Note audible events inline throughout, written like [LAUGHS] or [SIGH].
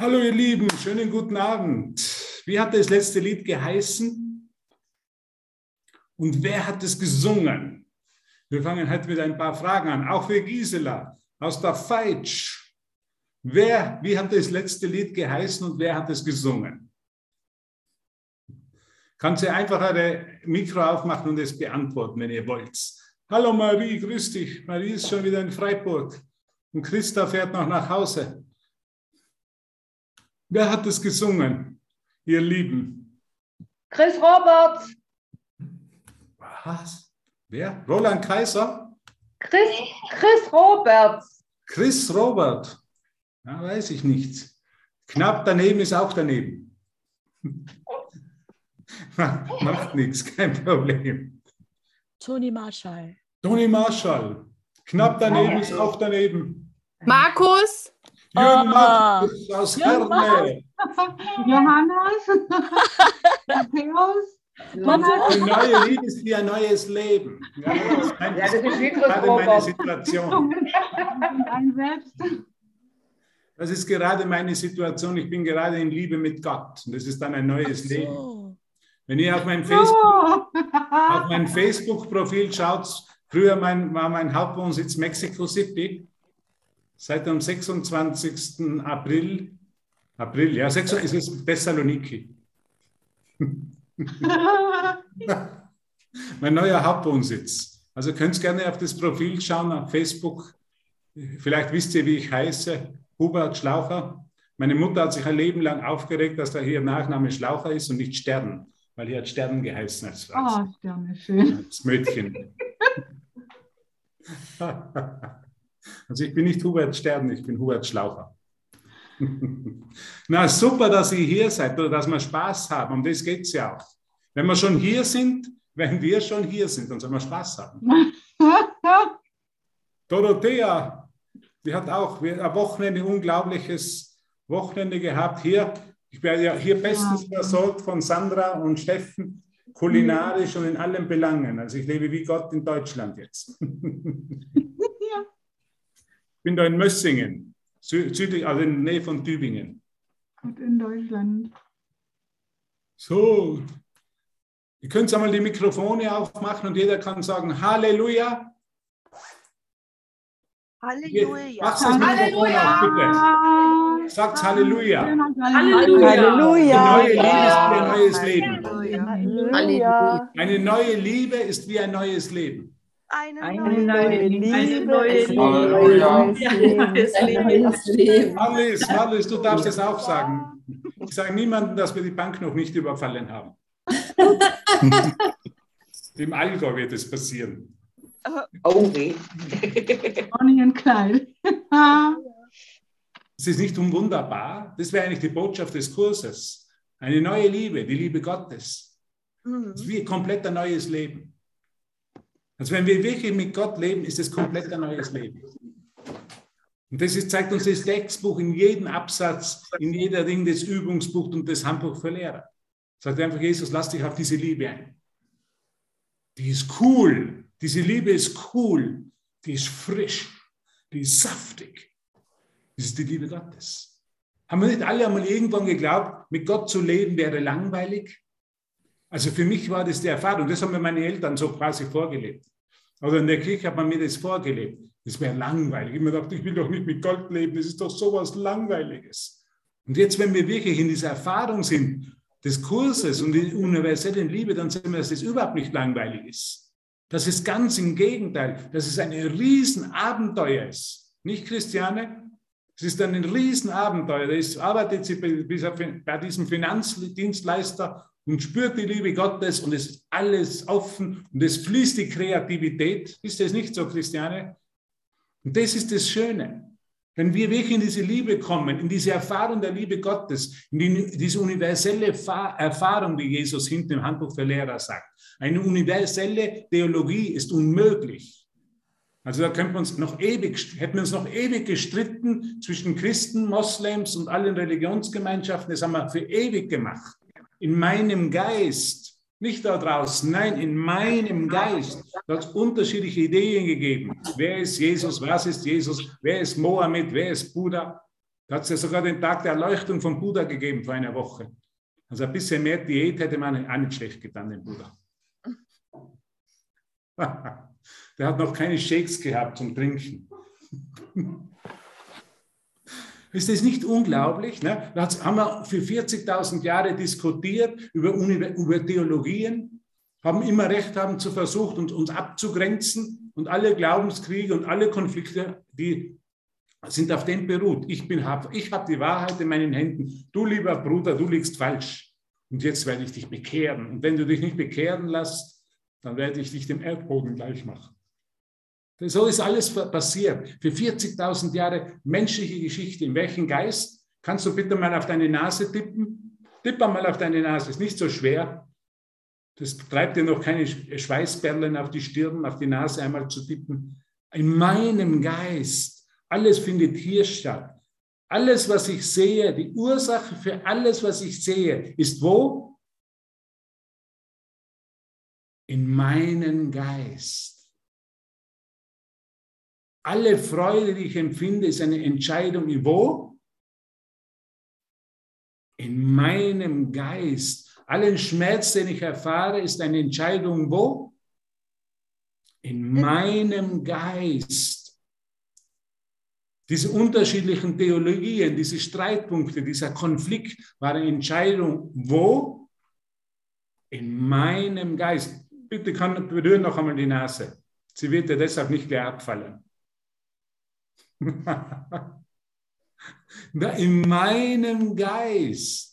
Hallo ihr Lieben, schönen guten Abend. Wie hat das letzte Lied geheißen? Und wer hat es gesungen? Wir fangen heute mit ein paar Fragen an, auch für Gisela aus der Feitsch. Wer, wie hat das letzte Lied geheißen und wer hat es gesungen? Kannst du einfach eure Mikro aufmachen und es beantworten, wenn ihr wollt. Hallo Marie, grüß dich. Marie ist schon wieder in Freiburg und Christa fährt noch nach Hause. Wer hat es gesungen, ihr Lieben? Chris Roberts. Was? Wer? Roland Kaiser? Chris, Chris Roberts. Chris Robert? Ja, weiß ich nicht. Knapp daneben ist auch daneben. [LAUGHS] Macht nichts, kein Problem. Toni Marshall. Toni Marshall. Knapp daneben ist auch daneben. Markus. Jürgen Oh. Markus aus Herne. Johannes, [LAUGHS] Matthäus, Eine neue Liebe ist wie ein neues Leben. Ja, das ist, mein, Ja, das ist gerade meine. Situation. ein Selbst. Das ist gerade meine Situation. Ich bin gerade in Liebe mit Gott. Und das ist dann ein neues Leben. So. Wenn ihr auf mein Facebook, auf mein Facebook-Profil schaut, früher mein, war mein Hauptwohnsitz Mexico City. Seit dem 26. April, April, ja, 26, es ist Thessaloniki. [LAUGHS] mein neuer Hauptwohnsitz. Also könnt ihr gerne auf das Profil schauen, auf Facebook. Vielleicht wisst ihr, wie ich heiße. Hubert Schlaucher. Meine Mutter hat sich ein Leben lang aufgeregt, dass da hier Nachname Schlaucher ist und nicht Stern, weil hier hat Stern geheißen als, als, Oh, Sterne, schön. als Mädchen. [LAUGHS] Also ich bin nicht Hubert Stern, ich bin Hubert Schlaucher. [LAUGHS] Na super, dass ihr hier seid oder dass wir Spaß haben. Um das geht es ja auch. Wenn wir schon hier sind, wenn wir schon hier sind, dann sollen wir Spaß haben. [LAUGHS] Dorothea, die hat auch ein Wochenende, unglaubliches Wochenende gehabt. Hier, ich werde ja hier bestens versorgt von Sandra und Steffen, kulinarisch und in allen Belangen. Also ich lebe wie Gott in Deutschland jetzt. [LAUGHS] Bin da in Mössingen, sü- südlich, also in der Nähe von Tübingen. Und in Deutschland. So, ihr könnt einmal die Mikrofone aufmachen und jeder kann sagen Halleluja. Halleluja. Mach's das Mikrofon auf, bitte. Sagt Halleluja. Halleluja. Halleluja. Eine neue Liebe ist wie ein neues Leben. Eine neue Liebe ist wie ein neues Leben. Eine, Eine neue neue Liebe, Eine neue Liebe. ein neues Leben. Alice, Alice, du darfst es auch sagen. Ich sage niemandem, dass wir die Bank noch nicht überfallen haben. [LAUGHS] Im Allgäu wird es passieren. Oh weh. Bonnie und Clyde. Ah, [LAUGHS] Es ist nicht wunderbar. Das wäre eigentlich die Botschaft des Kurses. Eine neue Liebe, die Liebe Gottes. Mhm. Das ist wie ein komplett ein neues Leben. Also wenn wir wirklich mit Gott leben, ist es komplett ein neues Leben. Und das ist, zeigt uns das Textbuch in jedem Absatz, in jeder Ding, das Übungsbuch und das Handbuch für Lehrer. Sagt einfach Jesus, lass dich auf diese Liebe ein. Die ist cool. Diese Liebe ist cool. Die ist frisch. Die ist saftig. Das ist die Liebe Gottes. Haben wir nicht alle einmal irgendwann geglaubt, mit Gott zu leben wäre langweilig? Also für mich war das die Erfahrung, das haben mir meine Eltern so quasi vorgelebt. Oder in der Kirche hat man mir das vorgelebt. Das wäre langweilig. Ich mir gedacht, ich will doch nicht mit Gott leben, das ist doch sowas Langweiliges. Und jetzt, wenn wir wirklich in dieser Erfahrung sind, des Kurses und die universellen Liebe, dann sehen wir, dass es überhaupt nicht langweilig ist. Das ist ganz im Gegenteil, dass es ein Riesenabenteuer ist. Nicht, Christiane? Es ist ein Riesenabenteuer. Es arbeitet sie bei diesem Finanzdienstleister und spürt die Liebe Gottes und es ist alles offen und es fließt die Kreativität. Ist das nicht so, Christiane? Und das ist das Schöne. Wenn wir wirklich in diese Liebe kommen, in diese Erfahrung der Liebe Gottes, in die, diese universelle Fa Erfahrung, wie Jesus hinten im Handbuch für Lehrer sagt, eine universelle Theologie ist unmöglich. Also da könnte man uns noch ewig, hätten wir uns noch ewig gestritten zwischen Christen, Moslems und allen Religionsgemeinschaften. Das haben wir für ewig gemacht. In meinem Geist, nicht da draußen, nein, in meinem Geist. Hat es unterschiedliche Ideen gegeben. Wer ist Jesus? Was ist Jesus? Wer ist Mohammed? Wer ist Buddha? Da hat es ja sogar den Tag der Erleuchtung von Buddha gegeben vor einer Woche. Also ein bisschen mehr Diät hätte man auch nicht schlecht getan, den Buddha. [LAUGHS] Der hat noch keine Shakes gehabt zum Trinken. [LAUGHS] Ist das nicht unglaublich? Ne? Da haben wir für 40.000 Jahre diskutiert über, über Theologien, haben immer Recht haben zu versucht, uns, uns abzugrenzen und alle Glaubenskriege und alle Konflikte, die sind auf dem beruht. Ich, bin, ich habe die Wahrheit in meinen Händen. Du, lieber Bruder, du liegst falsch. Und jetzt werde ich dich bekehren. Und wenn du dich nicht bekehren lässt, dann werde ich dich dem Erdboden gleich machen. So ist alles passiert. Für 40.000 Jahre menschliche Geschichte. In welchem Geist? Kannst du bitte mal auf deine Nase tippen? Tipp mal auf deine Nase. Ist nicht so schwer. Das treibt dir noch keine Schweißperlen auf die Stirn, auf die Nase einmal zu tippen. In meinem Geist. Alles findet hier statt. Alles, was ich sehe, die Ursache für alles, was ich sehe, ist wo? In meinem Geist. Alle Freude, die ich empfinde, ist eine Entscheidung, wo? In meinem Geist. Allen Schmerz, den ich erfahre, ist eine Entscheidung, wo? In meinem Geist. Diese unterschiedlichen Theologien, diese Streitpunkte, dieser Konflikt war eine Entscheidung, wo? In meinem Geist. Bitte berühren noch einmal die Nase. Sie wird ja deshalb nicht gleich abfallen. In meinem Geist.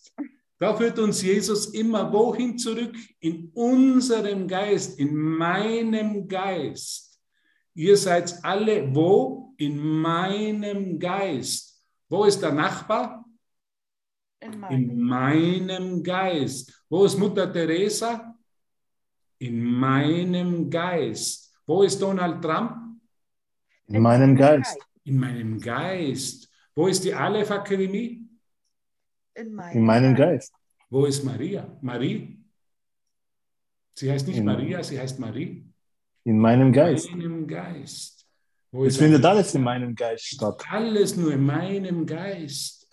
Da führt uns Jesus immer wohin zurück? In unserem Geist, in meinem Geist. Ihr seid alle wo? In meinem Geist. Wo ist der Nachbar? In In meinem Geist. Wo ist Mutter Teresa? In meinem Geist. Wo ist Donald Trump? In meinem Geist. In meinem Geist. Wo ist die Aleph Akademie? In In meinem Geist. Wo ist Maria? Marie? Sie heißt nicht In- Maria, sie heißt Marie. In meinem Geist. In meinem Geist. Wo Es ist findet alles in meinem Geist statt. alles nur in meinem Geist.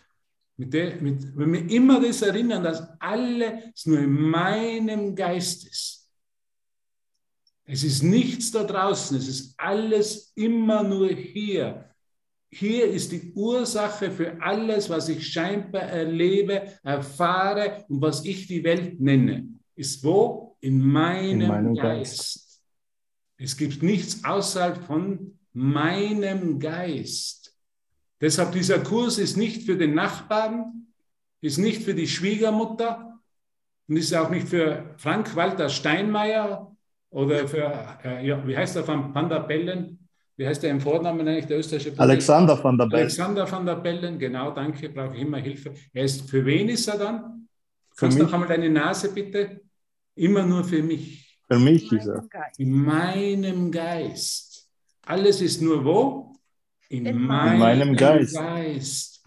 Mit der, mit, wenn wir immer das erinnern, dass alles nur in meinem Geist ist. Es ist nichts da draußen, es ist alles immer nur hier. Hier ist die Ursache für alles, was ich scheinbar erlebe, erfahre und was ich die Welt nenne. Ist wo? In meinem, In meinem Geist. Geist. Es gibt nichts außerhalb von meinem Geist. Deshalb dieser Kurs ist nicht für den Nachbarn, ist nicht für die Schwiegermutter und ist auch nicht für Frank Walter Steinmeier oder für, äh, ja, wie heißt er von Van der Bellen? Wie heißt er im Vornamen eigentlich, der österreichische Politiker? Alexander van der Bellen. Alexander van der Bellen, genau, danke, brauche ich immer Hilfe. Er ist, für wen ist er dann? Für Kannst du mich. noch einmal deine Nase bitte? Immer nur für mich. Für mich ist er. In meinem Geist. Alles ist nur wo? In, In meinem, meinem Geist. Geist.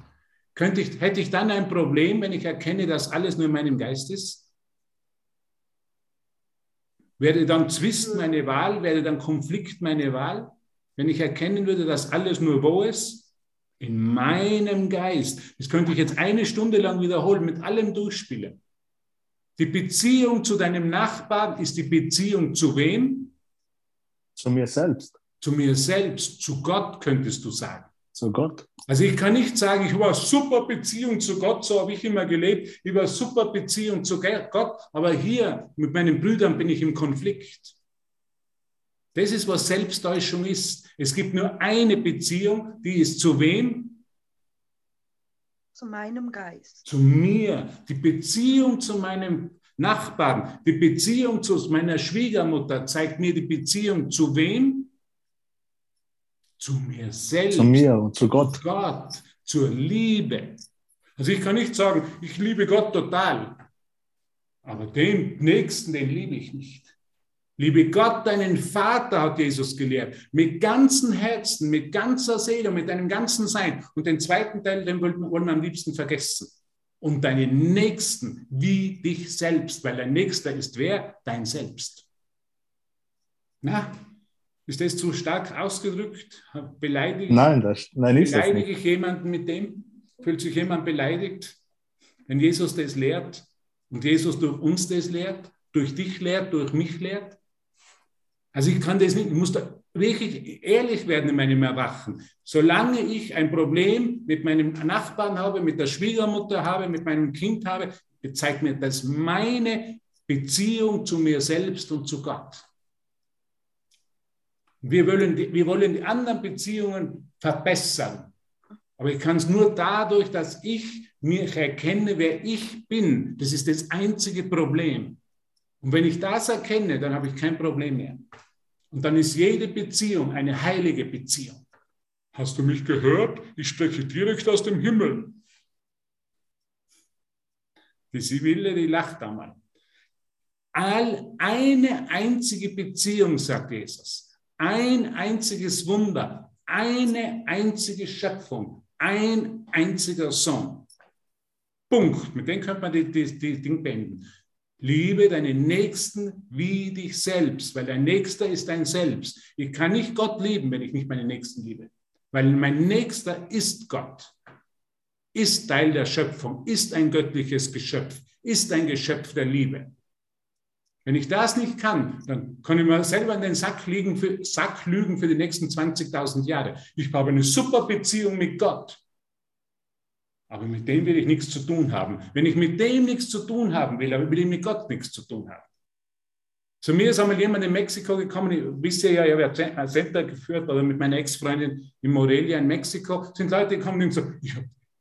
Könnte ich, hätte ich dann ein Problem, wenn ich erkenne, dass alles nur in meinem Geist ist? Wäre dann Zwist meine Wahl? Wäre dann Konflikt meine Wahl? Wenn ich erkennen würde, dass alles nur wo ist? In meinem Geist. Das könnte ich jetzt eine Stunde lang wiederholen, mit allem durchspielen. Die Beziehung zu deinem Nachbarn ist die Beziehung zu wem? Zu mir selbst. Zu mir selbst, zu Gott könntest du sagen. Zu Gott. Also ich kann nicht sagen, ich habe eine super Beziehung zu Gott, so habe ich immer gelebt. Ich eine super Beziehung zu Gott, aber hier mit meinen Brüdern bin ich im Konflikt. Das ist, was Selbsttäuschung ist. Es gibt nur eine Beziehung, die ist zu wem? Zu meinem Geist. Zu mir. Die Beziehung zu meinem Nachbarn, die Beziehung zu meiner Schwiegermutter zeigt mir die Beziehung zu wem? Zu mir selbst. Zu mir und zu Gott. Gott, zur Liebe. Also ich kann nicht sagen, ich liebe Gott total, aber den Nächsten, den liebe ich nicht. Liebe Gott, deinen Vater, hat Jesus gelehrt, mit ganzem Herzen, mit ganzer Seele, mit deinem ganzen Sein. Und den zweiten Teil, den wollen wir am liebsten vergessen. Und deinen Nächsten wie dich selbst, weil dein Nächster ist wer? Dein Selbst. Na, ist das zu stark ausgedrückt? Beleidige ich Nein, das, nein, ist das Beleidige nicht. ich jemanden mit dem? Fühlt sich jemand beleidigt, wenn Jesus das lehrt und Jesus durch uns das lehrt, durch dich lehrt, durch mich lehrt? Also ich kann das nicht, ich muss da wirklich ehrlich werden in meinem Erwachen. Solange ich ein Problem mit meinem Nachbarn habe, mit der Schwiegermutter habe, mit meinem Kind habe, zeigt mir das meine Beziehung zu mir selbst und zu Gott. Wir wollen, die, wir wollen die anderen Beziehungen verbessern. Aber ich kann es nur dadurch, dass ich mich erkenne, wer ich bin. Das ist das einzige Problem. Und wenn ich das erkenne, dann habe ich kein Problem mehr. Und dann ist jede Beziehung eine heilige Beziehung. Hast du mich gehört? Ich spreche direkt aus dem Himmel. Die Sibylle, die lacht einmal. All, eine einzige Beziehung, sagt Jesus. Ein einziges Wunder. Eine einzige Schöpfung. Ein einziger Sohn. Punkt. Mit dem könnte man die, die, die Ding beenden. Liebe deinen Nächsten wie dich selbst, weil dein Nächster ist dein Selbst. Ich kann nicht Gott lieben, wenn ich nicht meinen Nächsten liebe, weil mein Nächster ist Gott, ist Teil der Schöpfung, ist ein göttliches Geschöpf, ist ein Geschöpf der Liebe. Wenn ich das nicht kann, dann kann ich mir selber in den Sack, liegen für, Sack lügen für die nächsten 20.000 Jahre. Ich habe eine super Beziehung mit Gott. Aber mit dem will ich nichts zu tun haben. Wenn ich mit dem nichts zu tun haben will, aber will ich mit Gott nichts zu tun haben. Zu mir ist einmal jemand in Mexiko gekommen, ich wisse ja, ich habe ein Center geführt oder mit meiner Ex-Freundin in Morelia in Mexiko, sind Leute gekommen und gesagt,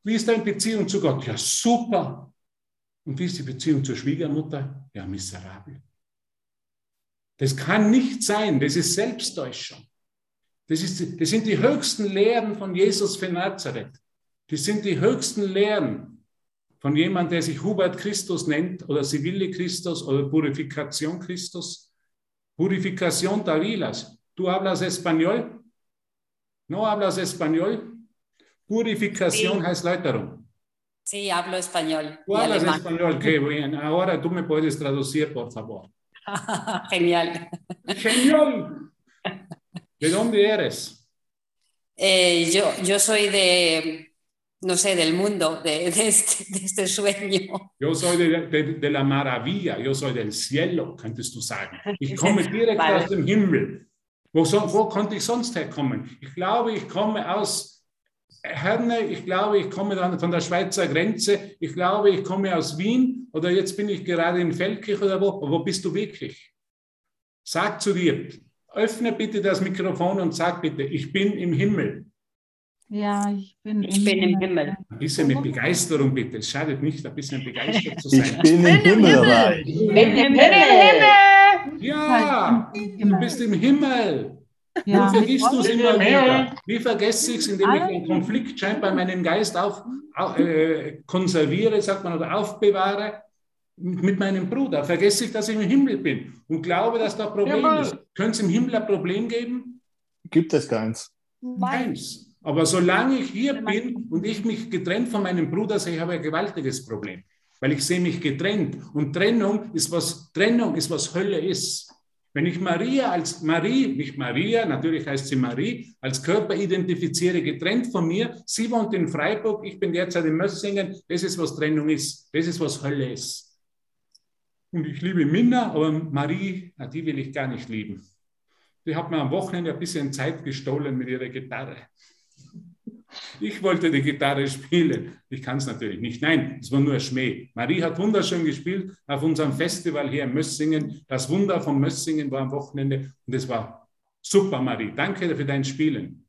wie ist deine Beziehung zu Gott? Ja, super. Und wie ist die Beziehung zur Schwiegermutter? Ja, miserabel. Das kann nicht sein, das ist Selbsttäuschung. Das, ist, das sind die höchsten Lehren von Jesus von Nazareth. Das sind die höchsten Lehren von jemandem, der sich Hubert Christus nennt oder Sibille Christus oder Purificación Christus. Purificación Tavilas. ¿Tú hablas español? ¿No hablas español? Purificación sí. heißt Läuterung. Sí, hablo español. Tú hablas alemán. español, qué [LAUGHS] bien. Ahora tú me puedes traducir, por favor. [LAUGHS] Genial. Genial. ¿De dónde eres? Eh, yo, yo soy de, no sé, del mundo, de, de, este, de este, sueño. Yo soy de, de, la maravilla, yo soy del cielo, könntest du sagen. Ich komme direkt [LAUGHS] vale. aus dem Himmel. Wo, wo konnte ich sonst herkommen? Ich glaube, ich komme aus Herne, ich glaube, ich komme dann von der Schweizer Grenze, ich glaube, ich komme aus Wien oder jetzt bin ich gerade in Feldkirch oder wo. Wo bist du wirklich? Sag zu dir, öffne bitte das Mikrofon und sag bitte, ich bin im Himmel. Ja, ich bin, ich im, bin im Himmel. Ein bisschen mit Begeisterung bitte. Es schadet nicht, ein bisschen begeistert zu sein. Ich bin im Himmel. Ich bin im Himmel. Ja, du bist im Himmel. Ja. Wie vergisst du es immer wieder? Wie vergesse ich es, indem ich einen Konflikt scheinbar meinen Geist auf, auf äh, konserviere, sagt man, oder aufbewahre mit meinem Bruder? Vergesse ich, dass ich im Himmel bin und glaube, dass da ein Problem ja, ist. Könnte es im Himmel ein Problem geben? Gibt es keins. Keins. Aber solange ich hier bin und ich mich getrennt von meinem Bruder sehe, habe ich ein gewaltiges Problem. Weil ich sehe mich getrennt. Und Trennung ist was, Trennung ist, was Hölle ist. Wenn ich Maria als Marie, nicht Maria, natürlich heißt sie Marie, als Körper identifiziere, getrennt von mir, sie wohnt in Freiburg, ich bin derzeit in Mössingen, das ist, was Trennung ist, das ist, was Hölle ist. Und ich liebe Minna, aber Marie, na, die will ich gar nicht lieben. Die hat mir am Wochenende ein bisschen Zeit gestohlen mit ihrer Gitarre. Ich wollte die Gitarre spielen. Ich kann es natürlich nicht. Nein, es war nur Schmäh. Marie hat wunderschön gespielt auf unserem Festival hier in Mössingen. Das Wunder von Mössingen war am Wochenende und es war super, Marie. Danke für dein Spielen.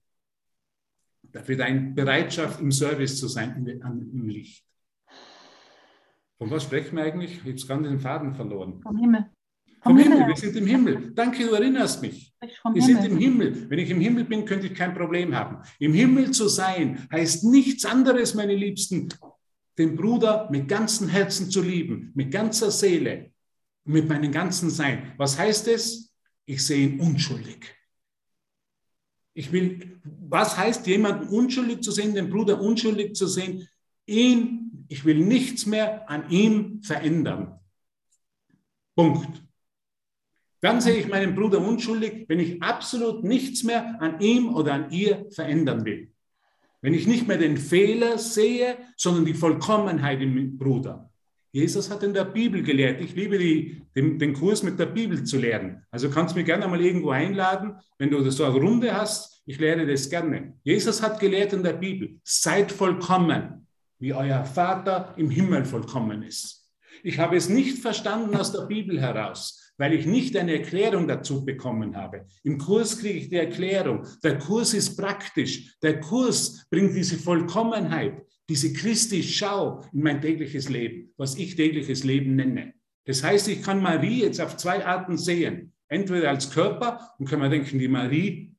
Für deine Bereitschaft, im Service zu sein, im Licht. Von was sprechen wir eigentlich? Ich habe es gerade den Faden verloren. Vom Himmel. Vom, Himmel. Himmel. Wir sind im Himmel. Danke, du erinnerst mich. Wir sind im Himmel. Wenn ich im Himmel bin, könnte ich kein Problem haben. Im Himmel zu sein heißt nichts anderes, meine Liebsten, den Bruder mit ganzem Herzen zu lieben, mit ganzer Seele, mit meinem ganzen Sein. Was heißt es? Ich sehe ihn unschuldig. Ich will, was heißt jemanden unschuldig zu sehen, den Bruder unschuldig zu sehen? Ihn, ich will nichts mehr an ihm verändern. Punkt. Dann sehe ich meinen Bruder unschuldig, wenn ich absolut nichts mehr an ihm oder an ihr verändern will. Wenn ich nicht mehr den Fehler sehe, sondern die Vollkommenheit im Bruder. Jesus hat in der Bibel gelehrt. Ich liebe die, den, den, Kurs mit der Bibel zu lernen. Also kannst du mich gerne mal irgendwo einladen, wenn du so eine Runde hast. Ich lehre das gerne. Jesus hat gelehrt in der Bibel, seid vollkommen, wie euer Vater im Himmel vollkommen ist. Ich habe es nicht verstanden aus der Bibel heraus, weil ich nicht eine Erklärung dazu bekommen habe. Im Kurs kriege ich die Erklärung. Der Kurs ist praktisch. Der Kurs bringt diese Vollkommenheit, diese Christi Schau in mein tägliches Leben, was ich tägliches Leben nenne. Das heißt, ich kann Marie jetzt auf zwei Arten sehen. Entweder als Körper und kann man denken, die Marie,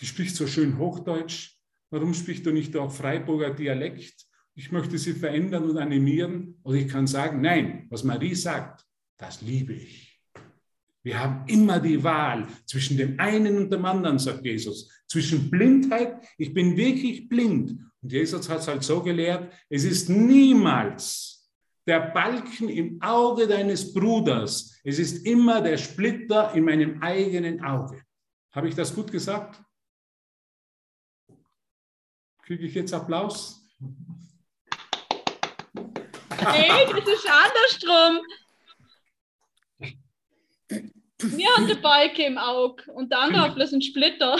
die spricht so schön Hochdeutsch. Warum spricht du nicht auch Freiburger Dialekt? Ich möchte sie verändern und animieren. Oder ich kann sagen, nein, was Marie sagt, das liebe ich. Wir haben immer die Wahl zwischen dem einen und dem anderen, sagt Jesus. Zwischen Blindheit, ich bin wirklich blind. Und Jesus hat es halt so gelehrt, es ist niemals der Balken im Auge deines Bruders. Es ist immer der Splitter in meinem eigenen Auge. Habe ich das gut gesagt? Kriege ich jetzt Applaus? Hey, das ist andersrum. Wir haben den Balken im Auge und der andere hat einen Splitter.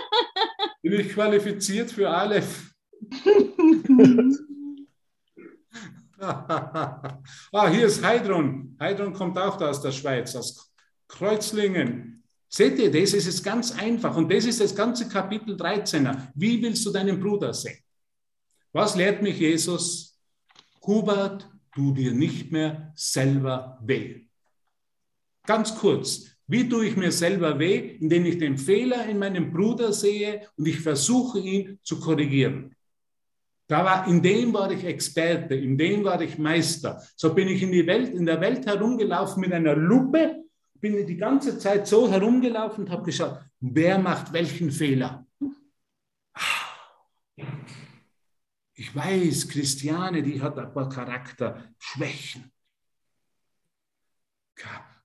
[LAUGHS] Bin ich qualifiziert für Aleph? [LAUGHS] ah, hier ist Heidrun. Heidrun kommt auch da aus der Schweiz, aus Kreuzlingen. Seht ihr, das ist es ganz einfach. Und das ist das ganze Kapitel 13er. Wie willst du deinen Bruder sehen? Was lehrt mich Jesus? Hubert, tu dir nicht mehr selber weh. Ganz kurz, wie tue ich mir selber weh, indem ich den Fehler in meinem Bruder sehe und ich versuche, ihn zu korrigieren. Da war, in dem war ich Experte, in dem war ich Meister. So bin ich in, die Welt, in der Welt herumgelaufen mit einer Lupe, bin die ganze Zeit so herumgelaufen und habe geschaut, wer macht welchen Fehler. Ich weiß, Christiane, die hat ein paar Charakterschwächen.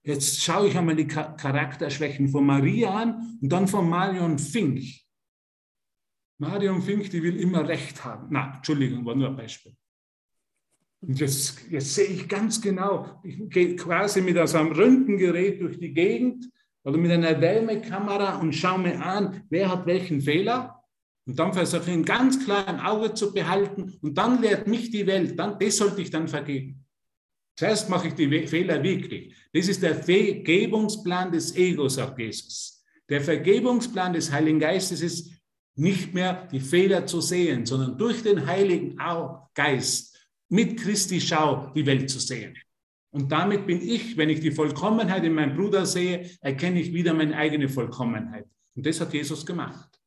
Jetzt schaue ich einmal die Charakterschwächen von Maria an und dann von Marion Fink. Marion Fink, die will immer Recht haben. Na, Entschuldigung, war nur ein Beispiel. Und jetzt, jetzt sehe ich ganz genau, ich gehe quasi mit so einem Röntgengerät durch die Gegend oder mit einer Wärmekamera und schaue mir an, wer hat welchen Fehler. Und dann versuche ich ihn ganz klar im Auge zu behalten und dann lehrt mich die Welt, dann, das sollte ich dann vergeben. Zuerst mache ich die Fehler wirklich. Das ist der Vergebungsplan des Egos, sagt Jesus. Der Vergebungsplan des Heiligen Geistes ist nicht mehr die Fehler zu sehen, sondern durch den Heiligen Geist mit Christi Schau die Welt zu sehen. Und damit bin ich, wenn ich die Vollkommenheit in meinem Bruder sehe, erkenne ich wieder meine eigene Vollkommenheit. Und das hat Jesus gemacht.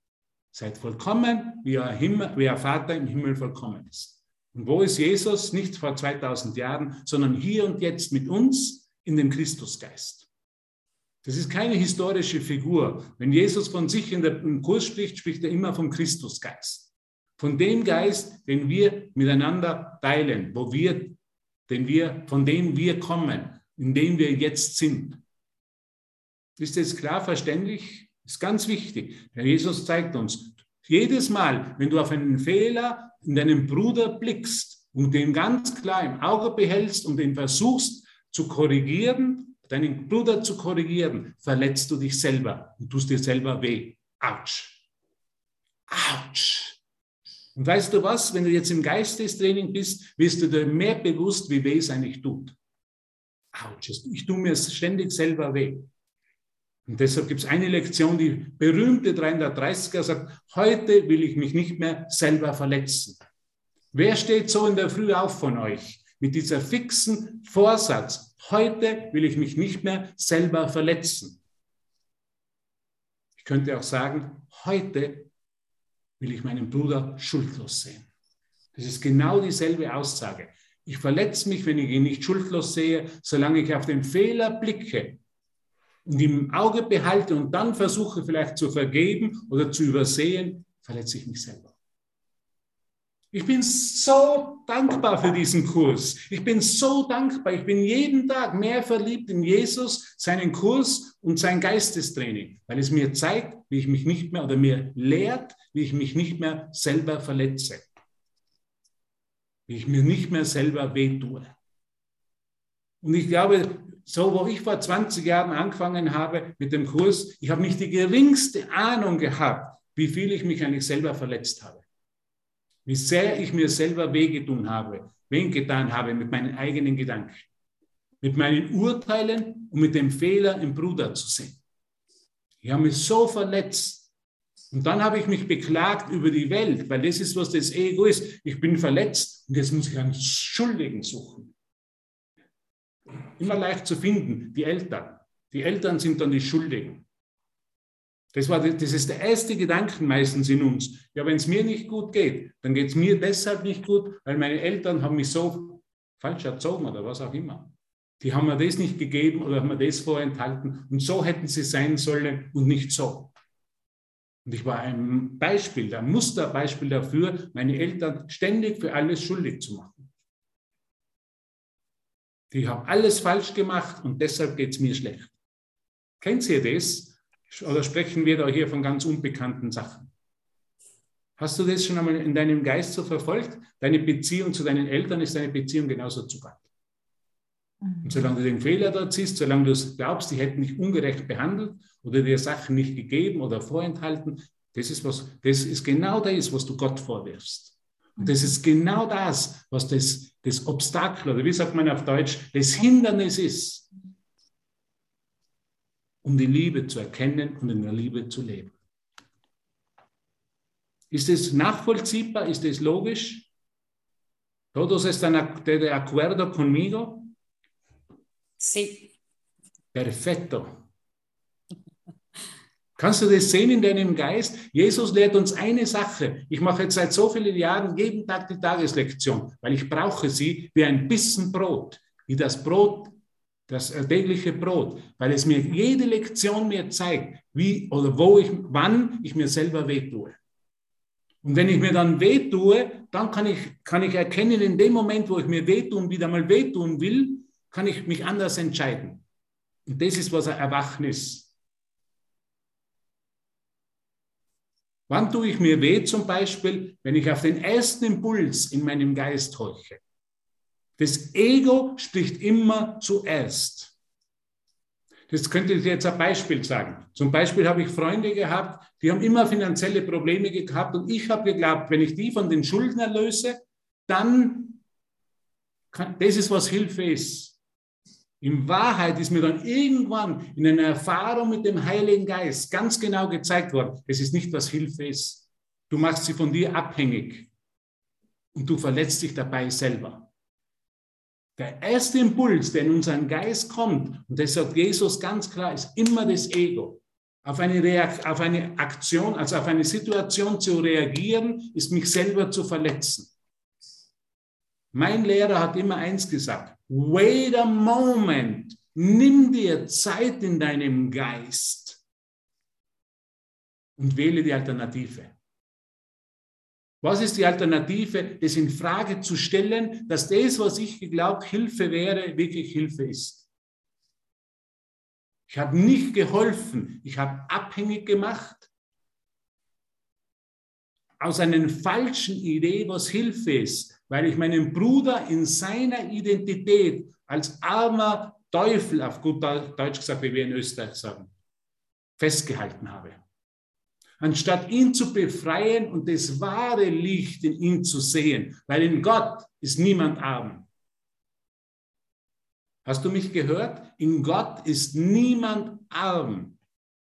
Seid vollkommen, wie euer, Himmel, wie euer Vater im Himmel vollkommen ist. Und wo ist Jesus? Nicht vor 2000 Jahren, sondern hier und jetzt mit uns in dem Christusgeist. Das ist keine historische Figur. Wenn Jesus von sich in dem Kurs spricht, spricht er immer vom Christusgeist. Von dem Geist, den wir miteinander teilen, wo wir, den wir, von dem wir kommen, in dem wir jetzt sind. Ist das klar verständlich? Ist ganz wichtig. Denn Jesus zeigt uns, jedes Mal, wenn du auf einen Fehler in deinen Bruder blickst und den ganz klar im Auge behältst und den versuchst zu korrigieren, deinen Bruder zu korrigieren, verletzt du dich selber und tust dir selber weh. Autsch. Autsch. Und weißt du was, wenn du jetzt im Geistestraining bist, wirst du dir mehr bewusst, wie weh es eigentlich tut. Autsch, ich tue mir ständig selber weh. Und deshalb gibt es eine Lektion, die berühmte 330er sagt, heute will ich mich nicht mehr selber verletzen. Wer steht so in der Früh auf von euch mit dieser fixen Vorsatz, heute will ich mich nicht mehr selber verletzen? Ich könnte auch sagen, heute will ich meinen Bruder schuldlos sehen. Das ist genau dieselbe Aussage. Ich verletze mich, wenn ich ihn nicht schuldlos sehe, solange ich auf den Fehler blicke, im Auge behalte und dann versuche vielleicht zu vergeben oder zu übersehen, verletze ich mich selber. Ich bin so dankbar für diesen Kurs. Ich bin so dankbar. Ich bin jeden Tag mehr verliebt in Jesus, seinen Kurs und sein Geistestraining, weil es mir zeigt, wie ich mich nicht mehr oder mir lehrt, wie ich mich nicht mehr selber verletze. Wie ich mir nicht mehr selber wehtue. Und ich glaube, so wo ich vor 20 Jahren angefangen habe mit dem Kurs, ich habe nicht die geringste Ahnung gehabt, wie viel ich mich eigentlich selber verletzt habe. Wie sehr ich mir selber wehgetun habe, wehgetan habe mit meinen eigenen Gedanken, mit meinen Urteilen und mit dem Fehler im Bruder zu sehen. Ich habe mich so verletzt. Und dann habe ich mich beklagt über die Welt, weil das ist, was das Ego ist. Ich bin verletzt und jetzt muss ich einen Schuldigen suchen. Immer leicht zu finden, die Eltern. Die Eltern sind dann die Schuldigen. Das, war, das ist der erste Gedanke meistens in uns. Ja, wenn es mir nicht gut geht, dann geht es mir deshalb nicht gut, weil meine Eltern haben mich so falsch erzogen oder was auch immer. Die haben mir das nicht gegeben oder haben mir das vorenthalten. Und so hätten sie sein sollen und nicht so. Und ich war ein Beispiel, ein Musterbeispiel dafür, meine Eltern ständig für alles schuldig zu machen. Die haben alles falsch gemacht und deshalb geht es mir schlecht. Kennt ihr das? Oder sprechen wir da hier von ganz unbekannten Sachen? Hast du das schon einmal in deinem Geist so verfolgt? Deine Beziehung zu deinen Eltern ist deine Beziehung genauso zu Gott. Und solange du den Fehler dort siehst, solange du glaubst, die hätten dich ungerecht behandelt oder dir Sachen nicht gegeben oder vorenthalten, das ist, was, das ist genau das, was du Gott vorwirfst. Und das ist genau das, was das, das Obstakel oder wie sagt man auf Deutsch, das Hindernis ist, um die Liebe zu erkennen und in der Liebe zu leben. Ist es nachvollziehbar? Ist es logisch? ¿Todos están de acuerdo conmigo? Sí. Perfetto. Kannst du das sehen in deinem Geist? Jesus lehrt uns eine Sache. Ich mache jetzt seit so vielen Jahren jeden Tag die Tageslektion, weil ich brauche sie wie ein Bissen Brot, wie das Brot, das tägliche Brot, weil es mir jede Lektion mir zeigt, wie oder wo ich, wann ich mir selber wehtue. Und wenn ich mir dann wehtue, dann kann ich, kann ich erkennen, in dem Moment, wo ich mir wehtun, wieder mal wehtun will, kann ich mich anders entscheiden. Und das ist, was ein Erwachen ist. Wann tue ich mir weh zum Beispiel, wenn ich auf den ersten Impuls in meinem Geist horche? Das Ego spricht immer zuerst. Das könnte ich jetzt ein Beispiel sagen. Zum Beispiel habe ich Freunde gehabt, die haben immer finanzielle Probleme gehabt und ich habe geglaubt, wenn ich die von den Schulden erlöse, dann, kann, das ist, was Hilfe ist. In Wahrheit ist mir dann irgendwann in einer Erfahrung mit dem Heiligen Geist ganz genau gezeigt worden, es ist nicht, was Hilfe ist. Du machst sie von dir abhängig und du verletzt dich dabei selber. Der erste Impuls, der in unseren Geist kommt, und das sagt Jesus ganz klar, ist immer das Ego. Auf eine, Reakt auf eine Aktion, also auf eine Situation zu reagieren, ist mich selber zu verletzen. Mein Lehrer hat immer eins gesagt, wait a moment, nimm dir Zeit in deinem Geist und wähle die Alternative. Was ist die Alternative? Das in Frage zu stellen, dass das, was ich geglaubt Hilfe wäre, wirklich Hilfe ist. Ich habe nicht geholfen, ich habe abhängig gemacht aus einer falschen Idee, was Hilfe ist weil ich meinen Bruder in seiner Identität als armer Teufel, auf gut Deutsch gesagt, wie wir in Österreich sagen, festgehalten habe. Anstatt ihn zu befreien und das wahre Licht in ihm zu sehen, weil in Gott ist niemand arm. Hast du mich gehört? In Gott ist niemand arm.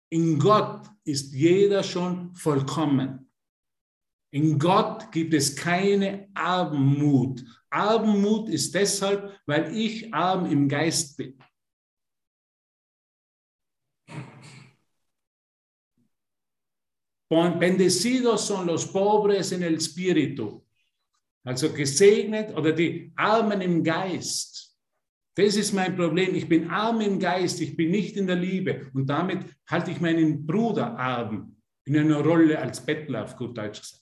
In Gott ist jeder schon vollkommen. In Gott gibt es keine Armut. Armut ist deshalb, weil ich arm im Geist bin. Bendecidos son los pobres en el espíritu. Also gesegnet oder die Armen im Geist. Das ist mein Problem. Ich bin arm im Geist, ich bin nicht in der Liebe. Und damit halte ich meinen Bruder arm in einer Rolle als Bettler, auf gut Deutsch gesagt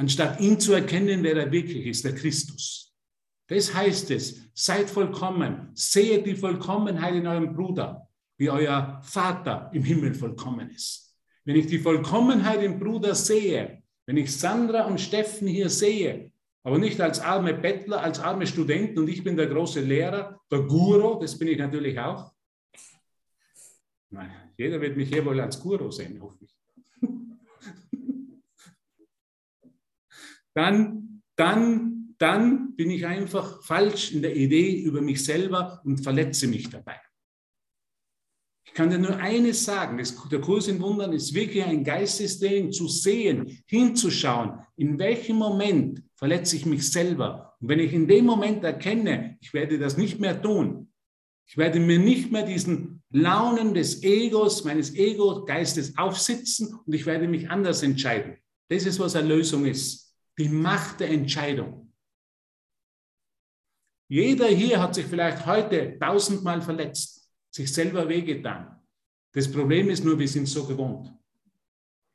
anstatt ihn zu erkennen, wer er wirklich ist, der Christus. Das heißt es, seid vollkommen, seht die Vollkommenheit in eurem Bruder, wie euer Vater im Himmel vollkommen ist. wenn ich die Vollkommenheit im Bruder sehe, wenn ich Sandra und Steffen hier sehe, aber nicht als arme Bettler, als arme Studenten und ich bin der große Lehrer, der Guru, das bin ich natürlich auch. Nein, jeder wird mich hier wohl als Guru sehen, hoffe ich. Dann, dann, dann bin ich einfach falsch in der Idee über mich selber und verletze mich dabei. Ich kann dir nur eines sagen, der Kurs in Wundern ist wirklich ein Geistestraining, zu sehen, hinzuschauen, in welchem Moment verletze ich mich selber. Und wenn ich in dem Moment erkenne, ich werde das nicht mehr tun, ich werde mir nicht mehr diesen Launen des Egos, meines Ego-Geistes aufsitzen und ich werde mich anders entscheiden. Das ist, was Erlösung ist. Die Macht der Entscheidung. Jeder hier hat sich vielleicht heute tausendmal verletzt sich selber wehgetan. Das Problem ist nur, wir sind so gewohnt.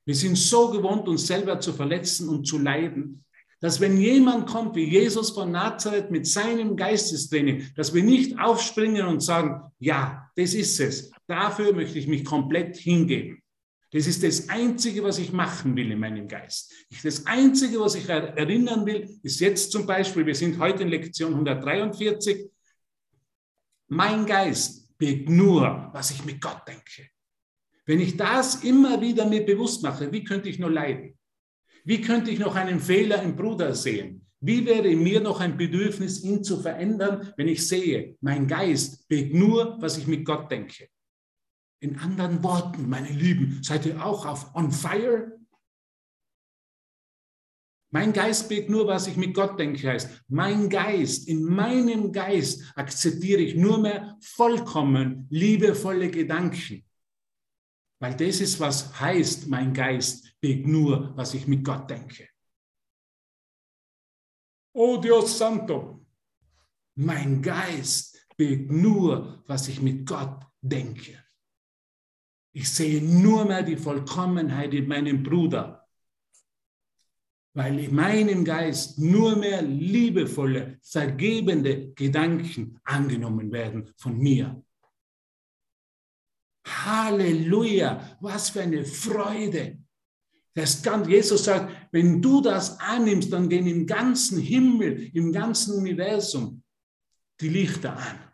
Wir sind so gewohnt, uns selber zu verletzen und zu leiden, dass wenn jemand kommt wie Jesus von Nazareth mit seinem Geistestraining, dass wir nicht aufspringen und sagen, ja, das ist es. Dafür möchte ich mich komplett hingeben. Das ist das Einzige, was ich machen will in meinem Geist. Das Einzige, was ich erinnern will, ist jetzt zum Beispiel, wir sind heute in Lektion 143, mein Geist bewegt nur, was ich mit Gott denke. Wenn ich das immer wieder mir bewusst mache, wie könnte ich nur leiden? Wie könnte ich noch einen Fehler im Bruder sehen? Wie wäre mir noch ein Bedürfnis, ihn zu verändern, wenn ich sehe, mein Geist bewegt nur, was ich mit Gott denke? In anderen Worten, meine Lieben, seid ihr auch auf on fire? Mein Geist bewegt nur, was ich mit Gott denke, heißt, mein Geist, in meinem Geist akzeptiere ich nur mehr vollkommen liebevolle Gedanken. Weil das ist, was heißt, mein Geist bewegt nur, was ich mit Gott denke. Oh Dios Santo, mein Geist bewegt nur, was ich mit Gott denke. Ich sehe nur mehr die Vollkommenheit in meinem Bruder weil in meinem Geist nur mehr liebevolle, vergebende Gedanken angenommen werden von mir. Halleluja, was für eine Freude. Das kann, Jesus sagt, wenn du das annimmst, dann gehen im ganzen Himmel, im ganzen Universum die Lichter an.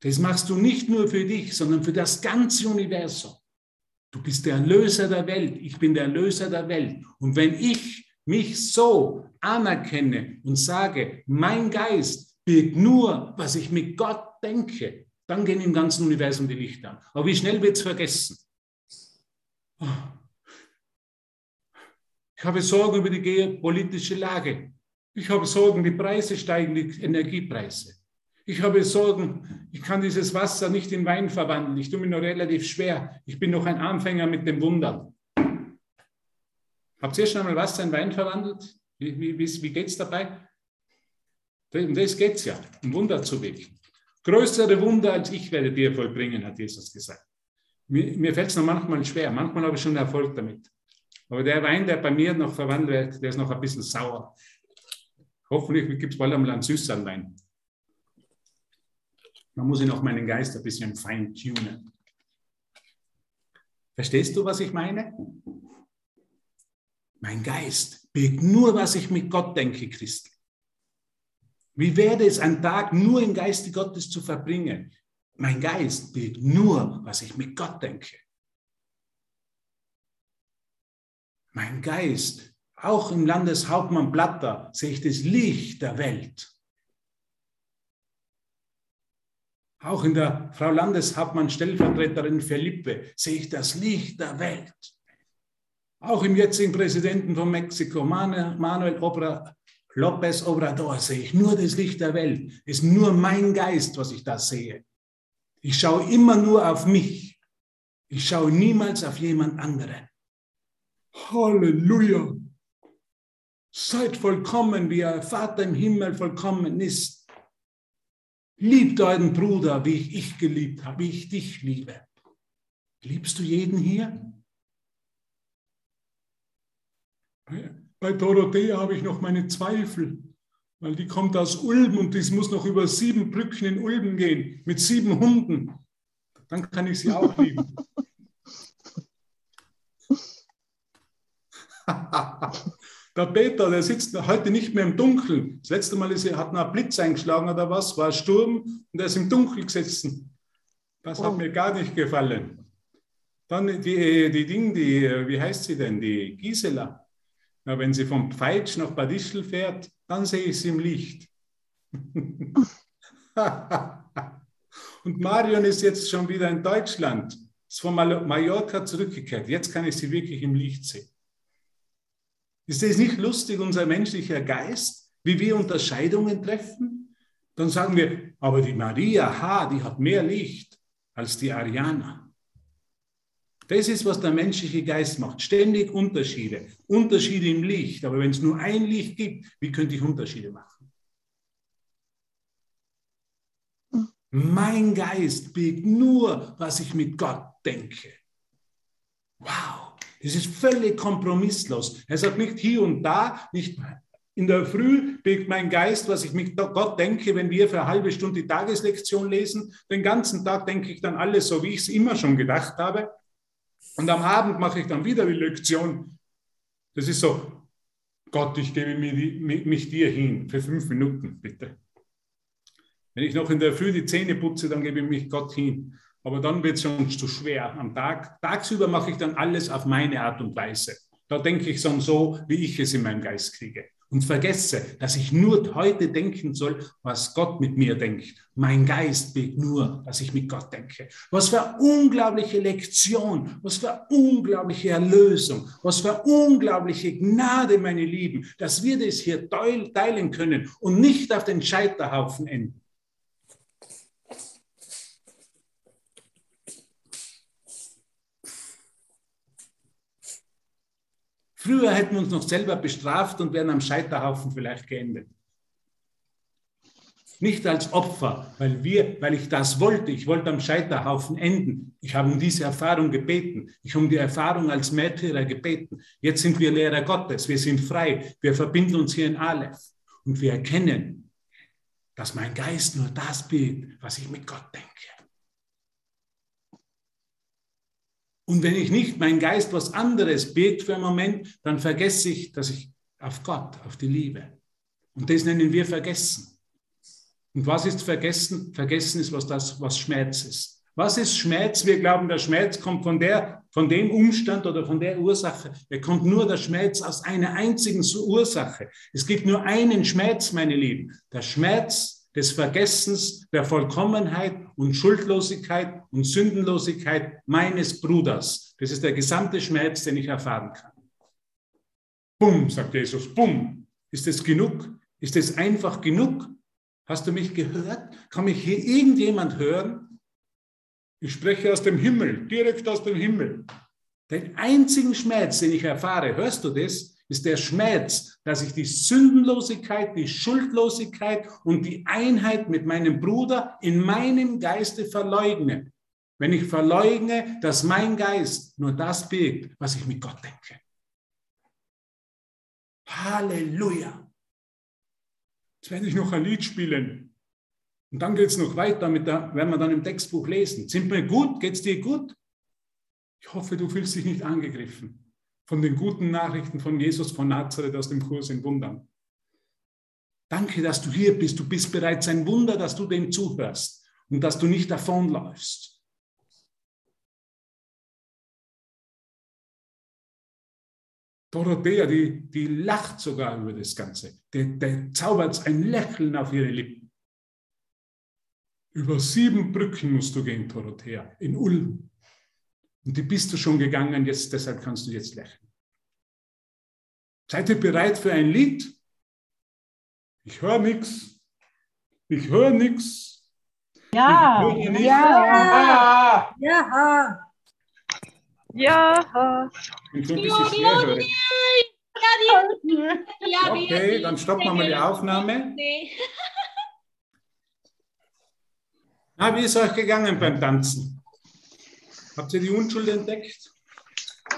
Das machst du nicht nur für dich, sondern für das ganze Universum. Du bist der Erlöser der Welt. Ich bin der Erlöser der Welt. Und wenn ich mich so anerkenne und sage, mein Geist birgt nur, was ich mit Gott denke, dann gehen im ganzen Universum die Lichter an. Aber wie schnell wird es vergessen? Ich habe Sorgen über die geopolitische Lage. Ich habe Sorgen, die Preise steigen, die Energiepreise. Ich habe Sorgen, ich kann dieses Wasser nicht in Wein verwandeln. Ich tue mir nur relativ schwer. Ich bin noch ein Anfänger mit dem Wunder. Habt ihr schon einmal Wasser in Wein verwandelt? Wie, wie, wie, wie geht es dabei? Um das geht es ja, um Wunder zu wirken. Größere Wunder als ich werde dir vollbringen, hat Jesus gesagt. Mir, mir fällt es noch manchmal schwer. Manchmal habe ich schon Erfolg damit. Aber der Wein, der bei mir noch verwandelt wird, der ist noch ein bisschen sauer. Hoffentlich gibt es bald einmal einen süßeren Wein. Man muss ich noch meinen Geist ein bisschen feintunen. Verstehst du, was ich meine? Mein Geist birgt nur, was ich mit Gott denke, Christ. Wie werde es, einen Tag nur im Geiste Gottes zu verbringen? Mein Geist birgt nur, was ich mit Gott denke. Mein Geist, auch im Landeshauptmann Blatter, sehe ich das Licht der Welt. Auch in der Frau Landeshauptmann Stellvertreterin Felipe sehe ich das Licht der Welt. Auch im jetzigen Präsidenten von Mexiko, Manuel Obra, López Obrador, sehe ich nur das Licht der Welt. Es ist nur mein Geist, was ich da sehe. Ich schaue immer nur auf mich. Ich schaue niemals auf jemand anderen. Halleluja. Seid vollkommen, wie euer Vater im Himmel vollkommen ist. Lieb deinen Bruder, wie ich, ich geliebt habe, wie ich dich liebe. Liebst du jeden hier? Bei Dorothea habe ich noch meine Zweifel, weil die kommt aus Ulm und die muss noch über sieben Brücken in Ulm gehen mit sieben Hunden. Dann kann ich sie auch lieben. [LAUGHS] [LAUGHS] Der Peter, der sitzt heute nicht mehr im Dunkeln. Das letzte Mal ist, er hat ein Blitz eingeschlagen oder was, war Sturm und er ist im Dunkeln gesessen. Das hat Oh. mir gar nicht gefallen. Dann die, die Dinge, die, wie heißt sie denn, die Gisela. Na, wenn sie vom Pfeitsch nach Bad Ischl fährt, dann sehe ich sie im Licht. [LAUGHS] Und Marion ist jetzt schon wieder in Deutschland, ist von Mal- Mallorca zurückgekehrt. Jetzt kann ich sie wirklich im Licht sehen. Ist es nicht lustig, unser menschlicher Geist, wie wir Unterscheidungen treffen? Dann sagen wir, aber die Maria, ha, die hat mehr Licht als die Ariana. Das ist, was der menschliche Geist macht. Ständig Unterschiede. Unterschiede im Licht. Aber wenn es nur ein Licht gibt, wie könnte ich Unterschiede machen? Mein Geist birgt nur, was ich mit Gott denke. Wow, das ist völlig kompromisslos. Er sagt nicht hier und da, nicht in der Früh birgt mein Geist, was ich mit Gott denke, wenn wir für eine halbe Stunde die Tageslektion lesen. Den ganzen Tag denke ich dann alles so, wie ich es immer schon gedacht habe. Und am Abend mache ich dann wieder die Lektion. Das ist so, Gott, ich gebe mich dir hin für fünf Minuten, bitte. Wenn ich noch in der Früh die Zähne putze, dann gebe ich mich Gott hin. Aber dann wird es schon zu schwer. Am Tag, tagsüber mache ich dann alles auf meine Art und Weise. Da denke ich dann so, wie ich es in meinem Geist kriege. Und vergesse, dass ich nur heute denken soll, was Gott mit mir denkt. Mein Geist birgt nur, dass ich mit Gott denke. Was für eine unglaubliche Lektion, was für eine unglaubliche Erlösung, was für eine unglaubliche Gnade, meine Lieben, dass wir das hier teil- teilen können und nicht auf den Scheiterhaufen enden. Früher hätten wir uns noch selber bestraft und wären am Scheiterhaufen vielleicht geendet. Nicht als Opfer, weil, wir, weil ich das wollte. Ich wollte am Scheiterhaufen enden. Ich habe um diese Erfahrung gebeten. Ich habe um die Erfahrung als Märtyrer gebeten. Jetzt sind wir Lehrer Gottes. Wir sind frei. Wir verbinden uns hier in Aleph. Und wir erkennen, dass mein Geist nur das birgt, was ich mit Gott denke. Und wenn ich nicht mein Geist was anderes birgt für einen Moment, dann vergesse ich, dass ich auf Gott, auf die Liebe. Und das nennen wir vergessen. Und was ist vergessen? Vergessen ist was das, was Schmerz ist. Was ist Schmerz? Wir glauben, der Schmerz kommt von der, von dem Umstand oder von der Ursache. Er kommt nur der Schmerz aus einer einzigen Ursache. Es gibt nur einen Schmerz, meine Lieben. Der Schmerz des Vergessens, der Vollkommenheit und Schuldlosigkeit und Sündenlosigkeit meines Bruders. Das ist der gesamte Schmerz, den ich erfahren kann. Bumm, sagt Jesus, bumm. Ist es genug? Ist es einfach genug? Hast du mich gehört? Kann mich hier irgendjemand hören? Ich spreche aus dem Himmel, direkt aus dem Himmel. Den einzigen Schmerz, den ich erfahre, hörst du das? Ist der Schmerz, dass ich die Sündenlosigkeit, die Schuldlosigkeit und die Einheit mit meinem Bruder in meinem Geiste verleugne. Wenn ich verleugne, dass mein Geist nur das birgt, was ich mit Gott denke. Halleluja. Jetzt werde ich noch ein Lied spielen. Und dann geht es noch weiter, mit der, werden wir dann im Textbuch lesen. Sind wir gut? Geht es dir gut? Ich hoffe, du fühlst dich nicht angegriffen von den guten Nachrichten von Jesus von Nazareth aus dem Kurs in Wundern. Danke, dass du hier bist. Du bist bereits ein Wunder, dass du dem zuhörst und dass du nicht davonläufst. Dorothea, die, die lacht sogar über das Ganze. Der, der zaubert ein Lächeln auf ihre Lippen. Über sieben Brücken musst du gehen, Dorothea, in Ulm. Und die bist du schon gegangen, jetzt, deshalb kannst du jetzt lächeln. Seid ihr bereit für ein Lied? Ich höre nichts. Ich höre nichts. Ja, Ich höre nicht. ja, ja. Ja. Und so ein bisschen schwer höre. Ja, Okay, dann stoppen wir mal die Aufnahme. Na, wie ist euch gegangen beim Tanzen? Habt ihr die Unschuld entdeckt?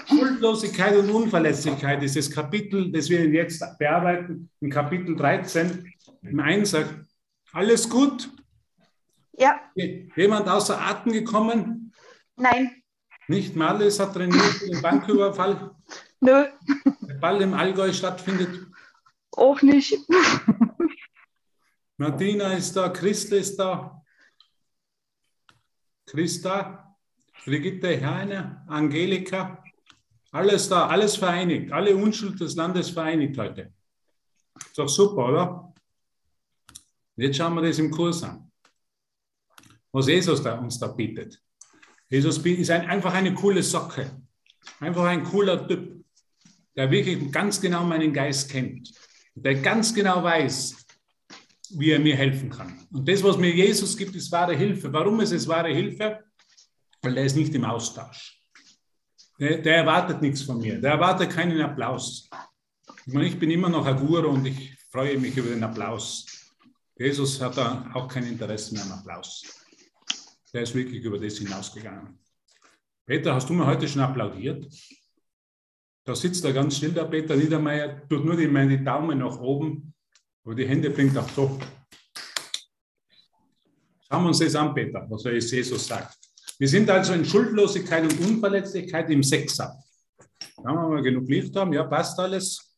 Schuldlosigkeit und Unverletzlichkeit ist das Kapitel, das wir jetzt bearbeiten, in Kapitel 13. Im 1 sagt, alles gut? Ja. Jemand außer Atem gekommen? Nein. Nicht mal alles hat trainiert den Banküberfall? [LAUGHS] Nö, der Ball im Allgäu stattfindet. auch nicht. [LAUGHS] Martina ist da, Christel ist da, Christa, Brigitte Heine, Angelika, alles da, alles vereinigt, alle Unschuld des Landes vereinigt heute. Ist doch super, oder? Jetzt schauen wir das im Kurs an. Was Jesus da, uns da bietet. Jesus ist ein, einfach eine coole Socke. Einfach ein cooler Typ, der wirklich ganz genau meinen Geist kennt. Der ganz genau weiß, wie er mir helfen kann. Und das, was mir Jesus gibt, ist wahre Hilfe. Warum ist es wahre Hilfe? Weil er ist nicht im Austausch. Der, der erwartet nichts von mir. Der erwartet keinen Applaus. Ich, meine, ich bin immer noch ein Guru und ich freue mich über den Applaus. Jesus hat da auch kein Interesse mehr am Applaus. Der ist wirklich über das hinausgegangen. Peter, hast du mir heute schon applaudiert? Da sitzt er ganz still, der Peter Niedermeyer, tut nur die, meine Daumen nach oben, aber die Hände bringt auch so. Schauen wir uns das an, Peter, was Jesus sagt. Wir sind also in Schuldlosigkeit und Unverletzlichkeit im Sechser. Da haben wir genug Licht haben, ja, passt alles.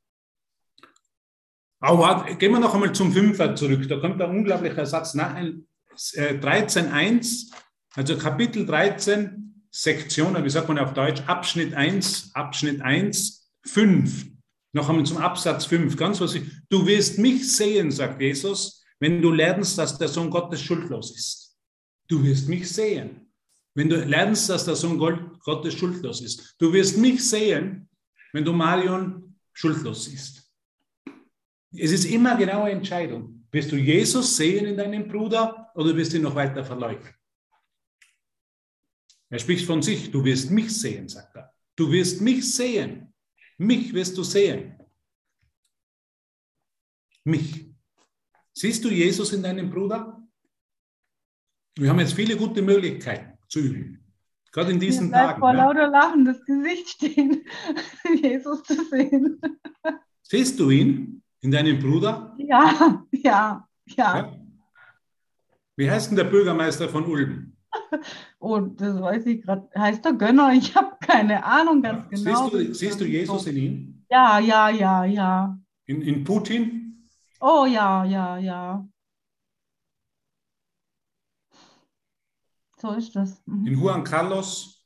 Aber gehen wir noch einmal zum Fünfer zurück. Da kommt ein unglaublicher Satz nach 13.1, also Kapitel 13, Sektion, wie sagt man auf Deutsch, Abschnitt 1, Abschnitt 1, 5. Noch einmal zum Absatz 5, ganz was ich, du wirst mich sehen, sagt Jesus, wenn du lernst, dass der Sohn Gottes schuldlos ist. Du wirst mich sehen. Wenn du lernst, dass der Sohn Gottes schuldlos ist. Du wirst mich sehen, wenn du Marion schuldlos siehst. Es ist immer genau eine Entscheidung. Wirst du Jesus sehen in deinem Bruder oder wirst du ihn noch weiter verleugnen? Er spricht von sich. Du wirst mich sehen, sagt er. Du wirst mich sehen. Mich wirst du sehen. Mich. Siehst du Jesus in deinem Bruder? Wir haben jetzt viele gute Möglichkeiten zu üben. Gerade in diesen Mir bleibt Tagen. vor ja. lauter Lachen das Gesicht stehen, [LAUGHS] Jesus zu sehen. Siehst du ihn in deinem Bruder? Ja, ja, ja. Ja. Wie heißt denn der Bürgermeister von Ulm? Und das weiß ich gerade. Heißt der Gönner? Ich habe keine Ahnung ganz genau. Siehst du, siehst du Jesus in ihm? Ja, ja, ja, ja. In, in Putin? Oh ja, ja, ja. So ist das. Mhm. In Juan Carlos?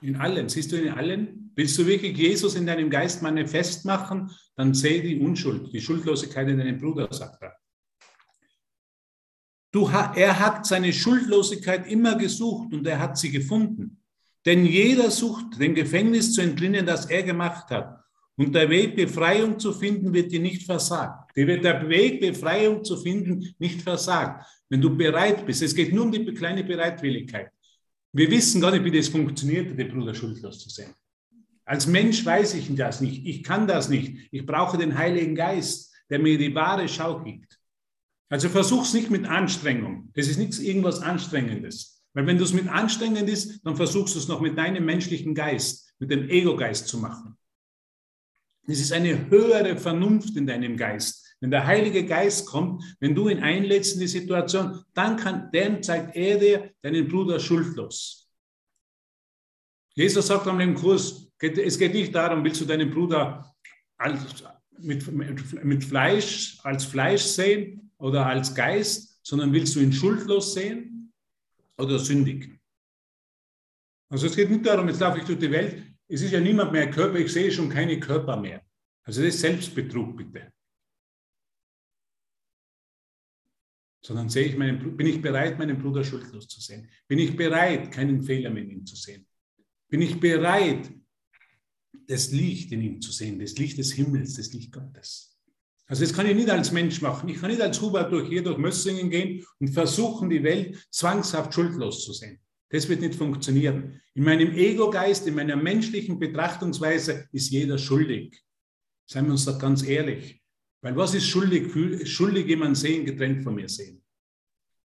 In allen. Siehst du in allen? Willst du wirklich Jesus in deinem Geist manifest machen? Dann sehe die Unschuld, die Schuldlosigkeit in deinem Bruder, sagt er. Du, er hat seine Schuldlosigkeit immer gesucht und er hat sie gefunden. Denn jeder sucht, dem Gefängnis zu entrinnen, das er gemacht hat. Und der Weg, Befreiung zu finden, wird dir nicht versagt. Dir wird der Weg, Befreiung zu finden, nicht versagt. Wenn du bereit bist. Es geht nur um die kleine Bereitwilligkeit. Wir wissen gar nicht, wie das funktioniert, den Bruder schuldlos zu sehen. Als Mensch weiß ich das nicht. Ich kann das nicht. Ich brauche den Heiligen Geist, der mir die wahre Schau gibt. Also versuch's nicht mit Anstrengung. Das ist nichts irgendwas Anstrengendes. Weil wenn du es mit anstrengend ist, dann versuchst du es noch mit deinem menschlichen Geist, mit dem Ego-Geist zu machen. Es ist eine höhere Vernunft in deinem Geist. Wenn der Heilige Geist kommt, wenn du ihn einlädst in die Situation, dann kann, dann zeigt er dir deinen Bruder schuldlos. Jesus sagt am im Kurs, es geht nicht darum, willst du deinen Bruder als, mit, mit Fleisch, als Fleisch sehen oder als Geist, sondern willst du ihn schuldlos sehen oder sündig? Also es geht nicht darum, jetzt laufe ich durch die Welt, es ist ja niemand mehr Körper, ich sehe schon keine Körper mehr. Also das ist Selbstbetrug, bitte. Sondern sehe ich meinen, bin ich bereit, meinen Bruder schuldlos zu sehen? Bin ich bereit, keinen Fehler mehr in ihm zu sehen? Bin ich bereit, das Licht in ihm zu sehen, das Licht des Himmels, das Licht Gottes? Also das kann ich nicht als Mensch machen. Ich kann nicht als Hubert durch hier durch Mössingen gehen und versuchen, die Welt zwangshaft schuldlos zu sehen. Das wird nicht funktionieren. In meinem Ego-Geist, in meiner menschlichen Betrachtungsweise ist jeder schuldig. Seien wir uns doch ganz ehrlich. Weil was ist schuldig? Schuldig jemand sehen, getrennt von mir sehen.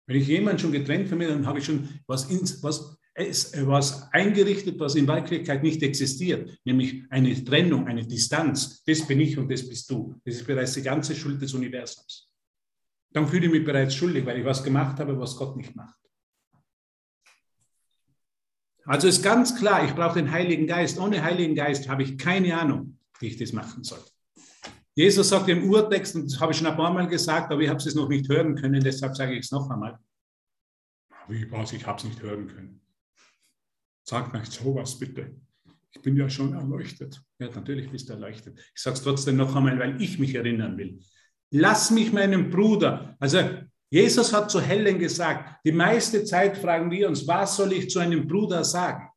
Wenn ich jemanden schon getrennt von mir, dann habe ich schon was, ins, was, was eingerichtet, was in Wirklichkeit nicht existiert, nämlich eine Trennung, eine Distanz. Das bin ich und das bist du. Das ist bereits die ganze Schuld des Universums. Dann fühle ich mich bereits schuldig, weil ich was gemacht habe, was Gott nicht macht. Also ist ganz klar, ich brauche den Heiligen Geist. Ohne Heiligen Geist habe ich keine Ahnung, wie ich das machen soll. Jesus sagt im Urtext, und das habe ich schon ein paar Mal gesagt, aber ich habe es noch nicht hören können, deshalb sage ich es noch einmal. Wie was, ich habe es nicht hören können. Sag nicht sowas bitte. Ich bin ja schon erleuchtet. Ja, natürlich bist du erleuchtet. Ich sage es trotzdem noch einmal, weil ich mich erinnern will. Lass mich meinen Bruder, also Jesus hat zu Helen gesagt, die meiste Zeit fragen wir uns, was soll ich zu einem Bruder sagen?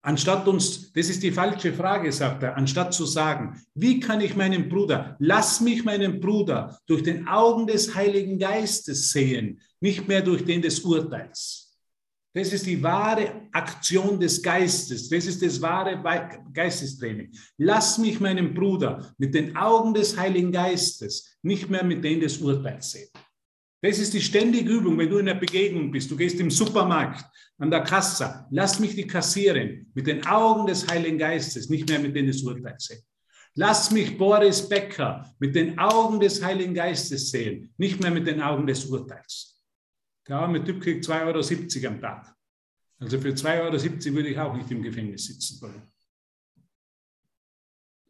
Anstatt uns, das ist die falsche Frage, sagt er, anstatt zu sagen, wie kann ich meinen Bruder, lass mich meinen Bruder durch den Augen des Heiligen Geistes sehen, nicht mehr durch den des Urteils. Das ist die wahre Aktion des Geistes. Das ist das wahre Geistestraining. Lass mich meinen Bruder mit den Augen des Heiligen Geistes, nicht mehr mit denen des Urteils sehen. Das ist die ständige Übung, wenn du in der Begegnung bist. Du gehst im Supermarkt, an der Kasse. Lass mich die Kassierin mit den Augen des Heiligen Geistes, nicht mehr mit denen des Urteils sehen. Lass mich Boris Becker mit den Augen des Heiligen Geistes sehen, nicht mehr mit den Augen des Urteils. Der arme Typ kriegt 2,70 Euro am Tag. Also für 2,70 Euro würde ich auch nicht im Gefängnis sitzen wollen.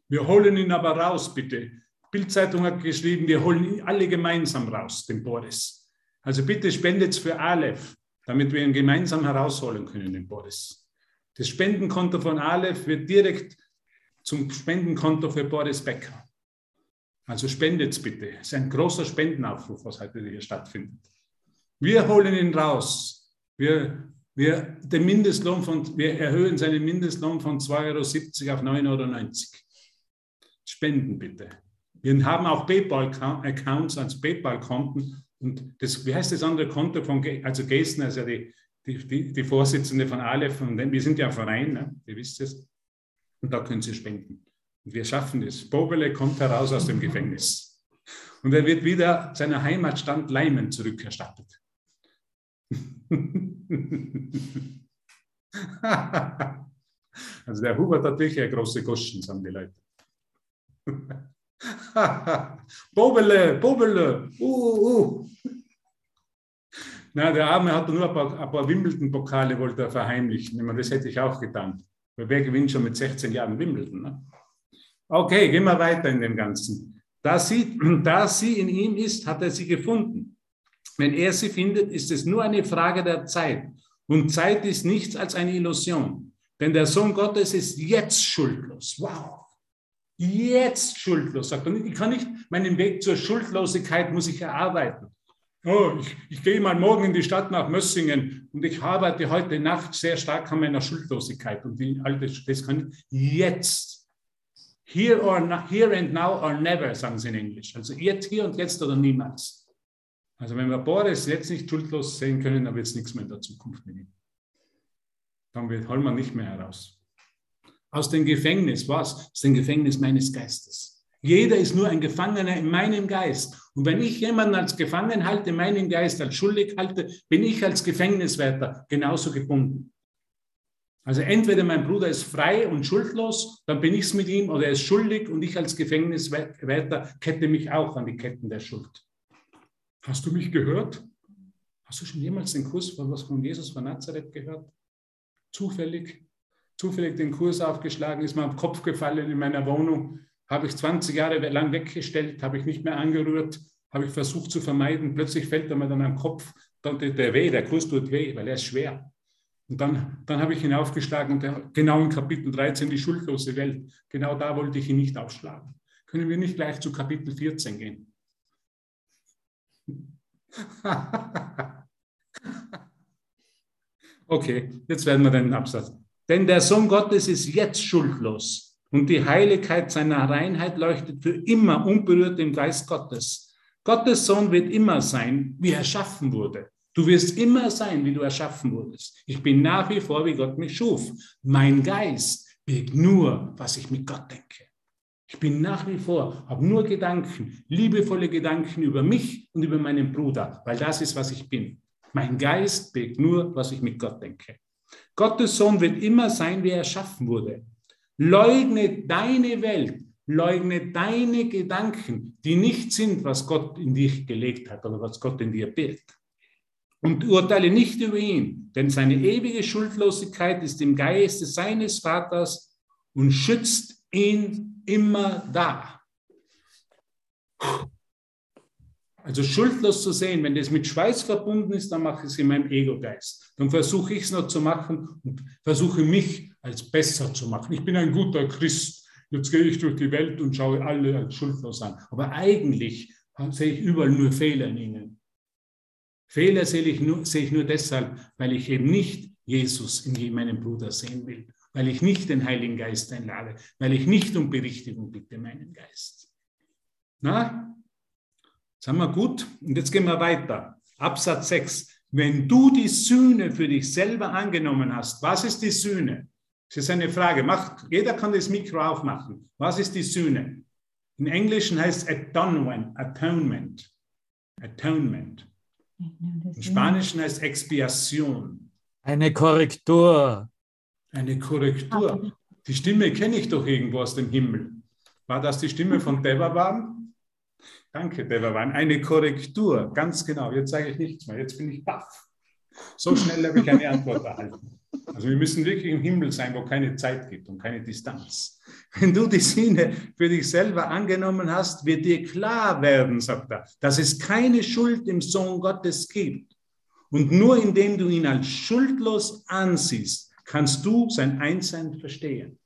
Wir holen ihn aber raus, bitte. Bildzeitung hat geschrieben, wir holen ihn alle gemeinsam raus, den Boris. Also bitte spendet für Aleph, damit wir ihn gemeinsam herausholen können, den Boris. Das Spendenkonto von Aleph wird direkt zum Spendenkonto für Boris Becker. Also spendet bitte. Es ist ein großer Spendenaufruf, was heute hier stattfindet. Wir holen ihn raus. Wir, wir, den Mindestlohn von, wir erhöhen seinen Mindestlohn von 2,70 Euro auf 9,90 Euro. Spenden bitte. Wir haben auch PayPal-Accounts als PayPal-Konten. Und das, wie heißt das andere Konto von, also Gesten, also die, die, die, Vorsitzende von Aleph, und wir sind ja ein Verein, ne? ihr wisst es. Und da können Sie spenden. Und wir schaffen es. Bobele kommt heraus aus dem Gefängnis. Und er wird wieder seiner Heimatstand Leimen zurückerstattet. [LAUGHS] also der Hubert hat wirklich eine große Goschen, sagen die Leute. [LAUGHS] [LAUGHS] Bobele, Bobele, uh, uh, uh. Na, der Arme hat nur ein paar, ein paar Wimbledon-Pokale wollte er verheimlichen. meine, das hätte ich auch getan. Weil wer gewinnt schon mit 16 Jahren Wimbledon? Ne? Okay, gehen wir weiter in dem Ganzen. Da sie, [CLEARS THROAT] da sie in ihm ist, hat er sie gefunden. Wenn er sie findet, ist es nur eine Frage der Zeit. Und Zeit ist nichts als eine Illusion. Denn der Sohn Gottes ist jetzt schuldlos. Wow jetzt schuldlos. Sagt er, ich kann nicht meinen Weg zur Schuldlosigkeit muss ich erarbeiten. Oh, ich, ich gehe mal morgen in die Stadt nach Mössingen und ich arbeite heute Nacht sehr stark an meiner Schuldlosigkeit. Und die alte, das kann ich jetzt. Here, or here and now or never, sagen sie in Englisch. Also jetzt, hier und jetzt oder niemals. Also wenn wir Boris jetzt nicht schuldlos sehen können, dann wird es nichts mehr in der Zukunft mit ihm. Dann wird, holen wir nicht mehr heraus. Aus dem Gefängnis, was? Aus dem Gefängnis meines Geistes. Jeder ist nur ein Gefangener in meinem Geist. Und wenn ich jemanden als Gefangen halte, meinen Geist als schuldig halte, bin ich als Gefängniswärter genauso gebunden. Also entweder mein Bruder ist frei und schuldlos, dann bin ich es mit ihm, oder er ist schuldig und ich als Gefängniswärter kette mich auch an die Ketten der Schuld. Hast du mich gehört? Hast du schon jemals den Kurs von was von Jesus von Nazareth gehört? Zufällig? Zufällig den Kurs aufgeschlagen, ist mir am Kopf gefallen in meiner Wohnung, habe ich 20 Jahre lang weggestellt, habe ich nicht mehr angerührt, habe ich versucht zu vermeiden. Plötzlich fällt er mir dann am Kopf, dann der weh, der Kurs tut weh, weil er ist schwer. Und dann, dann habe ich ihn aufgeschlagen und der, genau in Kapitel 13, die schuldlose Welt, genau da wollte ich ihn nicht aufschlagen. Können wir nicht gleich zu Kapitel 14 gehen? [LAUGHS] okay, jetzt werden wir den Absatz. Denn der Sohn Gottes ist jetzt schuldlos und die Heiligkeit seiner Reinheit leuchtet für immer unberührt im Geist Gottes. Gottes Sohn wird immer sein, wie er erschaffen wurde. Du wirst immer sein, wie du erschaffen wurdest. Ich bin nach wie vor, wie Gott mich schuf. Mein Geist birgt nur, was ich mit Gott denke. Ich bin nach wie vor, habe nur Gedanken, liebevolle Gedanken über mich und über meinen Bruder, weil das ist, was ich bin. Mein Geist birgt nur, was ich mit Gott denke. Gottes Sohn wird immer sein, wie er erschaffen wurde. Leugne deine Welt, leugne deine Gedanken, die nicht sind, was Gott in dich gelegt hat oder was Gott in dir birgt. und urteile nicht über ihn, denn seine ewige Schuldlosigkeit ist im Geiste seines Vaters und schützt ihn immer da. Also schuldlos zu sehen, wenn das mit Schweiß verbunden ist, dann mache ich es in meinem Ego-Geist. Dann versuche ich es noch zu machen und versuche mich als besser zu machen. Ich bin ein guter Christ. Jetzt gehe ich durch die Welt und schaue alle als schuldlos an. Aber eigentlich sehe ich überall nur Fehler in ihnen. Fehler sehe ich nur, sehe ich nur deshalb, weil ich eben nicht Jesus in meinem Bruder sehen will, weil ich nicht den Heiligen Geist einlade, weil ich nicht um Berichtigung bitte meinen Geist. Na, Sagen wir gut? Und jetzt gehen wir weiter. Absatz 6. Wenn du die Sühne für dich selber angenommen hast, was ist die Sühne? Das ist eine Frage. Macht, jeder kann das Mikro aufmachen. Was ist die Sühne? Im Englischen heißt Atonement. Atonement. Atonement. Im Spanischen heißt Expiation. Eine Korrektur. Eine Korrektur. Die Stimme kenne ich doch irgendwo aus dem Himmel. War das die Stimme von Devaban? Danke, Devavan. Eine Korrektur, ganz genau. Jetzt sage ich nichts mehr. Jetzt bin ich baff. So schnell habe ich eine Antwort erhalten. Also wir müssen wirklich im Himmel sein, wo keine Zeit gibt und keine Distanz. Wenn du die Sinne für dich selber angenommen hast, wird dir klar werden, sagt er, dass es keine Schuld im Sohn Gottes gibt. Und nur indem du ihn als schuldlos ansiehst, kannst du sein Einssein verstehen.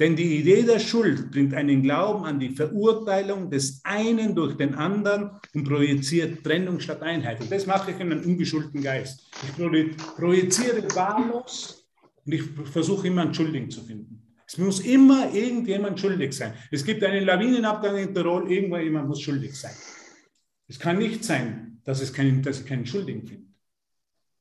Denn die Idee der Schuld bringt einen Glauben an die Verurteilung des einen durch den anderen und projiziert Trennung statt Einheit. Und das mache ich in einem ungeschulten Geist. Ich projiziere wahllos und ich versuche immer einen Schuldigen zu finden. Es muss immer irgendjemand schuldig sein. Es gibt einen Lawinenabgang in Tirol, irgendwo jemand muss schuldig sein. Es kann nicht sein, dass, es keinen, dass ich keinen Schuldigen finde.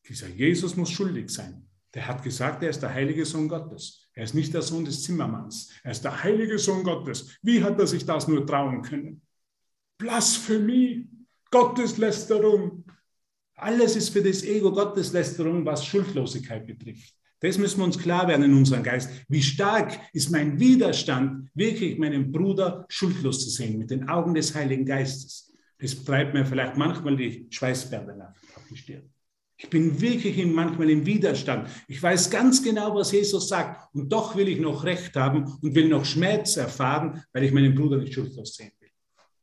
Dieser Jesus muss schuldig sein. Der hat gesagt, er ist der heilige Sohn Gottes. Er ist nicht der Sohn des Zimmermanns. Er ist der heilige Sohn Gottes. Wie hat er sich das nur trauen können? Blasphemie, Gotteslästerung. Alles ist für das Ego Gotteslästerung, was Schuldlosigkeit betrifft. Das müssen wir uns klar werden in unserem Geist. Wie stark ist mein Widerstand, wirklich meinen Bruder schuldlos zu sehen mit den Augen des Heiligen Geistes. Das treibt mir vielleicht manchmal die Schweißperlen auf die Stirn. Ich bin wirklich manchmal im Widerstand. Ich weiß ganz genau, was Jesus sagt. Und doch will ich noch Recht haben und will noch Schmerz erfahren, weil ich meinen Bruder nicht schuldlos sehen will.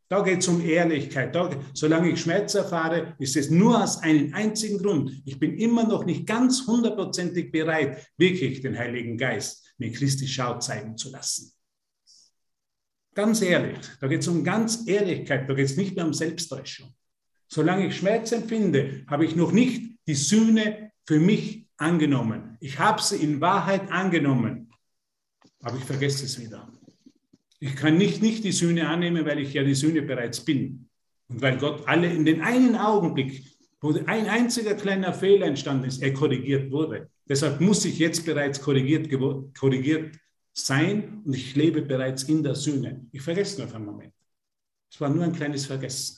Da geht es um Ehrlichkeit. Da, solange ich Schmerz erfahre, ist es nur aus einem einzigen Grund. Ich bin immer noch nicht ganz hundertprozentig bereit, wirklich den Heiligen Geist mir Christi Schau zeigen zu lassen. Ganz ehrlich, da geht es um ganz Ehrlichkeit, da geht es nicht mehr um Selbsttäuschung. Solange ich Schmerz empfinde, habe ich noch nicht die Sühne für mich angenommen. Ich habe sie in Wahrheit angenommen, aber ich vergesse es wieder. Ich kann nicht, nicht die Sühne annehmen, weil ich ja die Sühne bereits bin. Und weil Gott alle in den einen Augenblick, wo ein einziger kleiner Fehler entstanden ist, er korrigiert wurde. Deshalb muss ich jetzt bereits korrigiert, korrigiert sein und ich lebe bereits in der Sühne. Ich vergesse nur für einen Moment. Es war nur ein kleines Vergessen.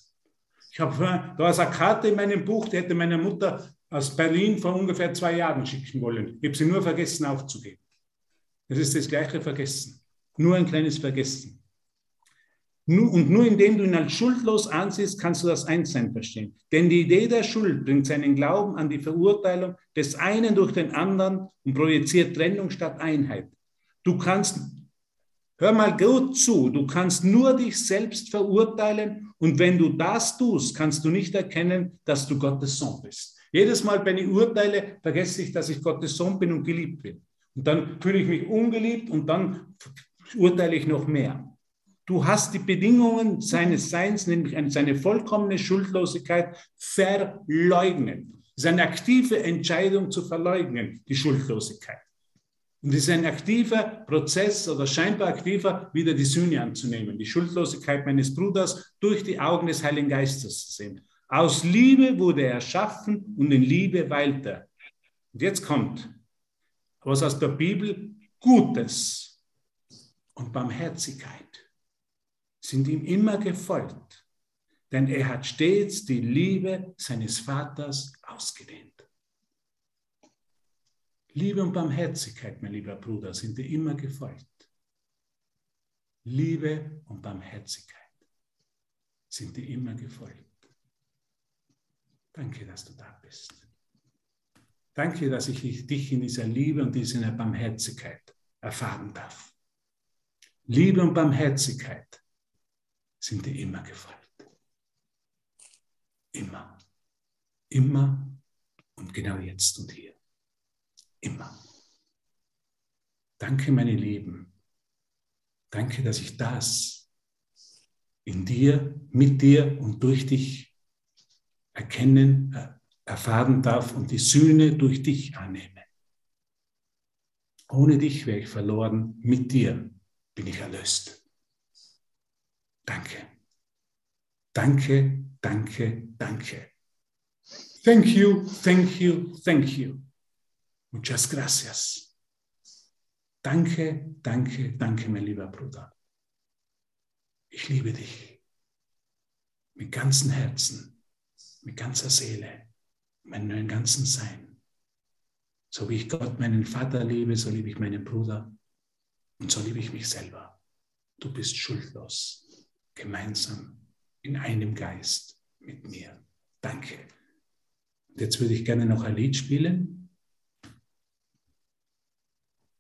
Ich habe da ist eine Karte in meinem Buch, die hätte meine Mutter aus Berlin vor ungefähr zwei Jahren schicken wollen. Ich habe sie nur vergessen aufzugeben. Das ist das gleiche Vergessen. Nur ein kleines Vergessen. Und nur indem du ihn als schuldlos ansiehst, kannst du das Einssein verstehen. Denn die Idee der Schuld bringt seinen Glauben an die Verurteilung des einen durch den anderen und projiziert Trennung statt Einheit. Du kannst Hör mal gut zu, du kannst nur dich selbst verurteilen und wenn du das tust, kannst du nicht erkennen, dass du Gottes Sohn bist. Jedes Mal, wenn ich urteile, vergesse ich, dass ich Gottes Sohn bin und geliebt bin. Und dann fühle ich mich ungeliebt und dann urteile ich noch mehr. Du hast die Bedingungen seines Seins, nämlich seine vollkommene Schuldlosigkeit, verleugnet. Es ist eine aktive Entscheidung zu verleugnen, die Schuldlosigkeit. Und es ist ein aktiver Prozess oder scheinbar aktiver, wieder die Sühne anzunehmen, die Schuldlosigkeit meines Bruders durch die Augen des Heiligen Geistes zu sehen. Aus Liebe wurde er erschaffen und in Liebe weilt er. Und jetzt kommt, was aus der Bibel Gutes und Barmherzigkeit sind ihm immer gefolgt, denn er hat stets die Liebe seines Vaters ausgedehnt. Liebe und Barmherzigkeit, mein lieber Bruder, sind dir immer gefolgt. Liebe und Barmherzigkeit sind dir immer gefolgt. Danke, dass du da bist. Danke, dass ich dich in dieser Liebe und dieser Barmherzigkeit erfahren darf. Liebe und Barmherzigkeit sind dir immer gefolgt. Immer. Immer und genau jetzt und hier. Immer. Danke, meine Lieben. Danke, dass ich das in dir, mit dir und durch dich erkennen, äh, erfahren darf und die Sühne durch dich annehme. Ohne dich wäre ich verloren, mit dir bin ich erlöst. Danke. Danke, danke, danke. Thank you, thank you, thank you. Muchas gracias. Danke, danke, danke, mein lieber Bruder. Ich liebe dich mit ganzem Herzen, mit ganzer Seele, meinem ganzen Sein. So wie ich Gott, meinen Vater liebe, so liebe ich meinen Bruder und so liebe ich mich selber. Du bist schuldlos, gemeinsam in einem Geist mit mir. Danke. Und jetzt würde ich gerne noch ein Lied spielen.